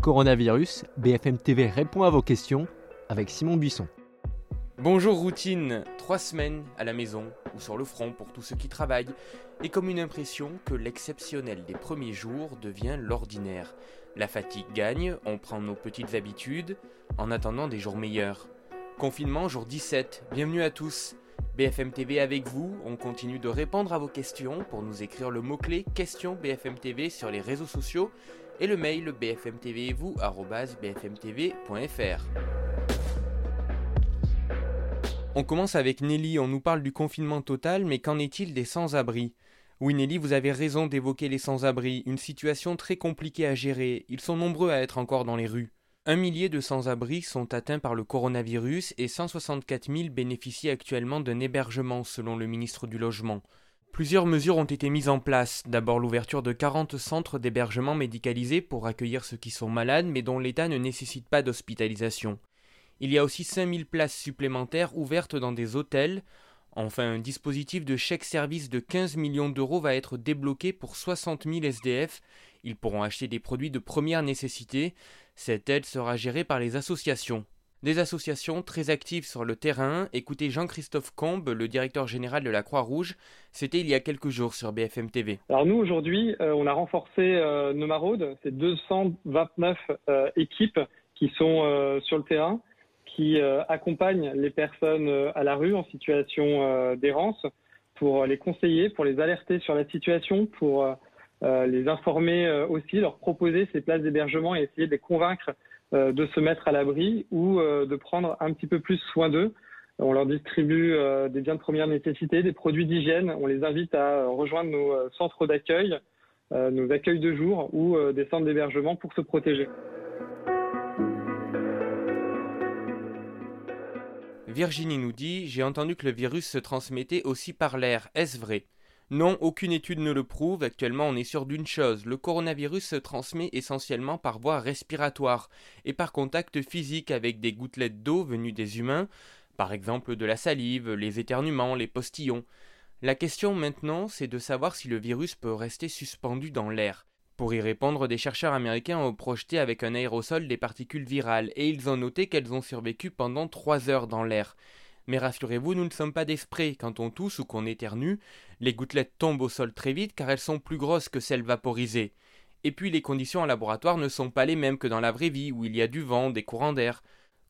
Coronavirus, BFM TV répond à vos questions avec Simon Buisson. Bonjour routine, trois semaines à la maison ou sur le front pour tous ceux qui travaillent, et comme une impression que l'exceptionnel des premiers jours devient l'ordinaire. La fatigue gagne, on prend nos petites habitudes, en attendant des jours meilleurs. Confinement jour 17, bienvenue à tous. BFM TV avec vous, on continue de répondre à vos questions pour nous écrire le mot-clé question BFM TV sur les réseaux sociaux et le mail bfmtv-vous@bfmtv.fr. On commence avec Nelly, on nous parle du confinement total, mais qu'en est-il des sans-abri? Oui Nelly, vous avez raison d'évoquer les sans-abri, une situation très compliquée à gérer, ils sont nombreux à être encore dans les rues. Un millier de sans-abri sont atteints par le coronavirus et 164 000 bénéficient actuellement d'un hébergement selon le ministre du Logement. Plusieurs mesures ont été mises en place. D'abord l'ouverture de 40 centres d'hébergement médicalisés pour accueillir ceux qui sont malades mais dont l'état ne nécessite pas d'hospitalisation. Il y a aussi 5000 places supplémentaires ouvertes dans des hôtels. Enfin, un dispositif de chèque service de 15 millions d'euros va être débloqué pour 60 000 SDF. Ils pourront acheter des produits de première nécessité. Cette aide sera gérée par les associations. Des associations très actives sur le terrain. Écoutez Jean-Christophe Combe, le directeur général de la Croix-Rouge. C'était il y a quelques jours sur BFM TV. Alors nous, aujourd'hui, euh, on a renforcé euh, nos. C'est 229 euh, équipes qui sont sur le terrain, qui accompagnent les personnes à la rue en situation d'errance pour les conseiller, pour les alerter sur la situation, pour les informer aussi, leur proposer ces places d'hébergement et essayer de les convaincre euh, de se mettre à l'abri ou euh, de prendre un petit peu plus soin d'eux. On leur distribue euh, des biens de première nécessité, des produits d'hygiène. On les invite à rejoindre nos centres d'accueil, nos accueils de jour ou des centres d'hébergement pour se protéger. Virginie nous dit J'ai entendu que le virus se transmettait aussi par l'air. Est-ce vrai? Non, aucune étude ne le prouve. Actuellement, on est sûr d'une chose. Le coronavirus se transmet essentiellement par voie respiratoire et par contact physique avec des gouttelettes d'eau venues des humains, par exemple de la salive, les éternuements, les postillons. La question maintenant, c'est de savoir si le virus peut rester suspendu dans l'air. Pour y répondre, des chercheurs américains ont projeté avec un aérosol des particules virales et ils ont noté qu'elles ont survécu pendant trois heures dans l'air. Mais rassurez-vous, nous ne sommes pas d'esprit. Quand on tousse ou qu'on éternue, les gouttelettes tombent au sol très vite car elles sont plus grosses que celles vaporisées. Et puis les conditions en laboratoire ne sont pas les mêmes que dans la vraie vie où il y a du vent, des courants d'air.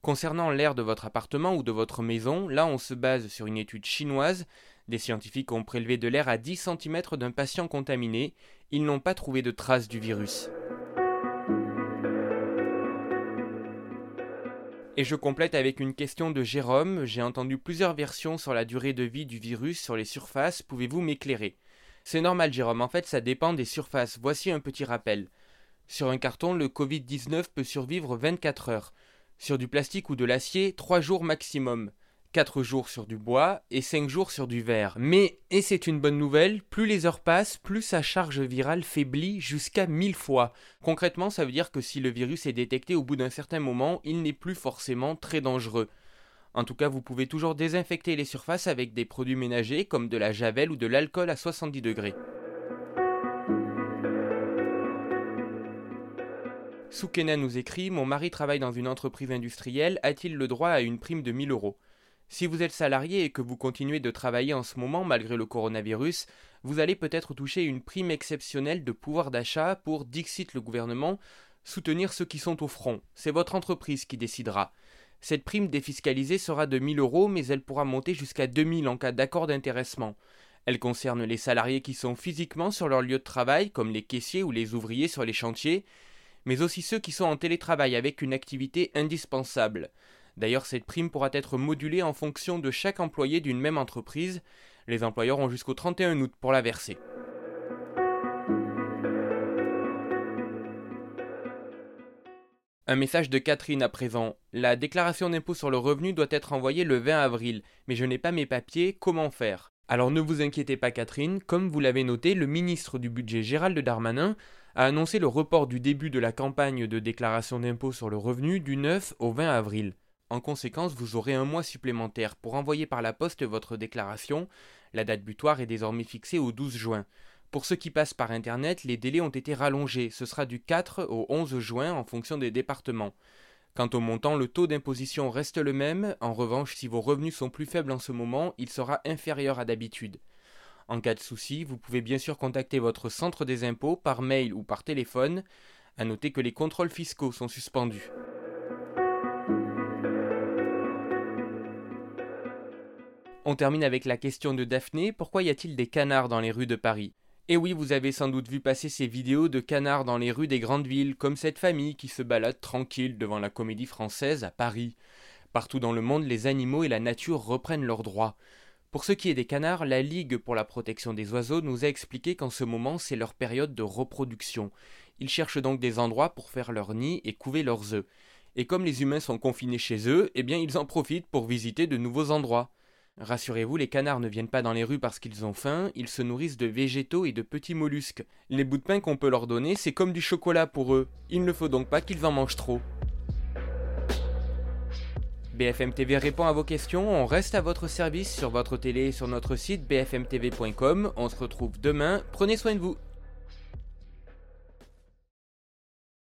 Concernant l'air de votre appartement ou de votre maison, là on se base sur une étude chinoise. Des scientifiques ont prélevé de l'air à 10 cm d'un patient contaminé. Ils n'ont pas trouvé de traces du virus. Et je complète avec une question de Jérôme. J'ai entendu plusieurs versions sur la durée de vie du virus sur les surfaces. Pouvez-vous m'éclairer? C'est normal, Jérôme. En fait, ça dépend des surfaces. Voici un petit rappel. Sur un carton, le Covid-19 peut survivre 24 heures. Sur du plastique ou de l'acier, 3 jours maximum. 4 jours sur du bois et 5 jours sur du verre. Mais, et c'est une bonne nouvelle, plus les heures passent, plus sa charge virale faiblit jusqu'à 1000 fois. Concrètement, ça veut dire que si le virus est détecté au bout d'un certain moment, il n'est plus forcément très dangereux. En tout cas, vous pouvez toujours désinfecter les surfaces avec des produits ménagers comme de la javel ou de l'alcool à 70 degrés. Soukena nous écrit Mon mari travaille dans une entreprise industrielle, a-t-il le droit à une prime de 1000 euros? Si vous êtes salarié et que vous continuez de travailler en ce moment malgré le coronavirus, vous allez peut-être toucher une prime exceptionnelle de pouvoir d'achat pour, dixit le gouvernement, soutenir ceux qui sont au front. C'est votre entreprise qui décidera. Cette prime défiscalisée sera de 1000 euros, mais elle pourra monter jusqu'à 2000 en cas d'accord d'intéressement. Elle concerne les salariés qui sont physiquement sur leur lieu de travail, comme les caissiers ou les ouvriers sur les chantiers, mais aussi ceux qui sont en télétravail avec une activité indispensable. D'ailleurs, cette prime pourra être modulée en fonction de chaque employé d'une même entreprise. Les employeurs ont jusqu'au 31 août pour la verser. Un message de Catherine à présent. La déclaration d'impôt sur le revenu doit être envoyée le 20 avril, mais je n'ai pas mes papiers, comment faire? Alors ne vous inquiétez pas Catherine, comme vous l'avez noté, le ministre du budget Gérald Darmanin a annoncé le report du début de la campagne de déclaration d'impôt sur le revenu du 9 au 20 avril. En conséquence, vous aurez un mois supplémentaire pour envoyer par la poste votre déclaration. La date butoir est désormais fixée au 12 juin. Pour ceux qui passent par Internet, les délais ont été rallongés. Ce sera du 4 au 11 juin en fonction des départements. Quant au montant, le taux d'imposition reste le même. En revanche, si vos revenus sont plus faibles en ce moment, il sera inférieur à d'habitude. En cas de souci, vous pouvez bien sûr contacter votre centre des impôts par mail ou par téléphone. À noter que les contrôles fiscaux sont suspendus. On termine avec la question de Daphné. Pourquoi y a-t-il des canards dans les rues de Paris? Et oui, vous avez sans doute vu passer ces vidéos de canards dans les rues des grandes villes, comme cette famille qui se balade tranquille devant la comédie française à Paris. Partout dans le monde, les animaux et la nature reprennent leurs droits. Pour ce qui est des canards, la Ligue pour la protection des oiseaux nous a expliqué qu'en ce moment c'est leur période de reproduction. Ils cherchent donc des endroits pour faire leur nid et couver leurs œufs. Et comme les humains sont confinés chez eux, eh bien ils en profitent pour visiter de nouveaux endroits. Rassurez-vous, les canards ne viennent pas dans les rues parce qu'ils ont faim, ils se nourrissent de végétaux et de petits mollusques. Les bouts de pain qu'on peut leur donner, c'est comme du chocolat pour eux. Il ne faut donc pas qu'ils en mangent trop. BFM TV répond à vos questions, on reste à votre service sur votre télé et sur notre site bfmtv.com. On se retrouve demain, prenez soin de vous.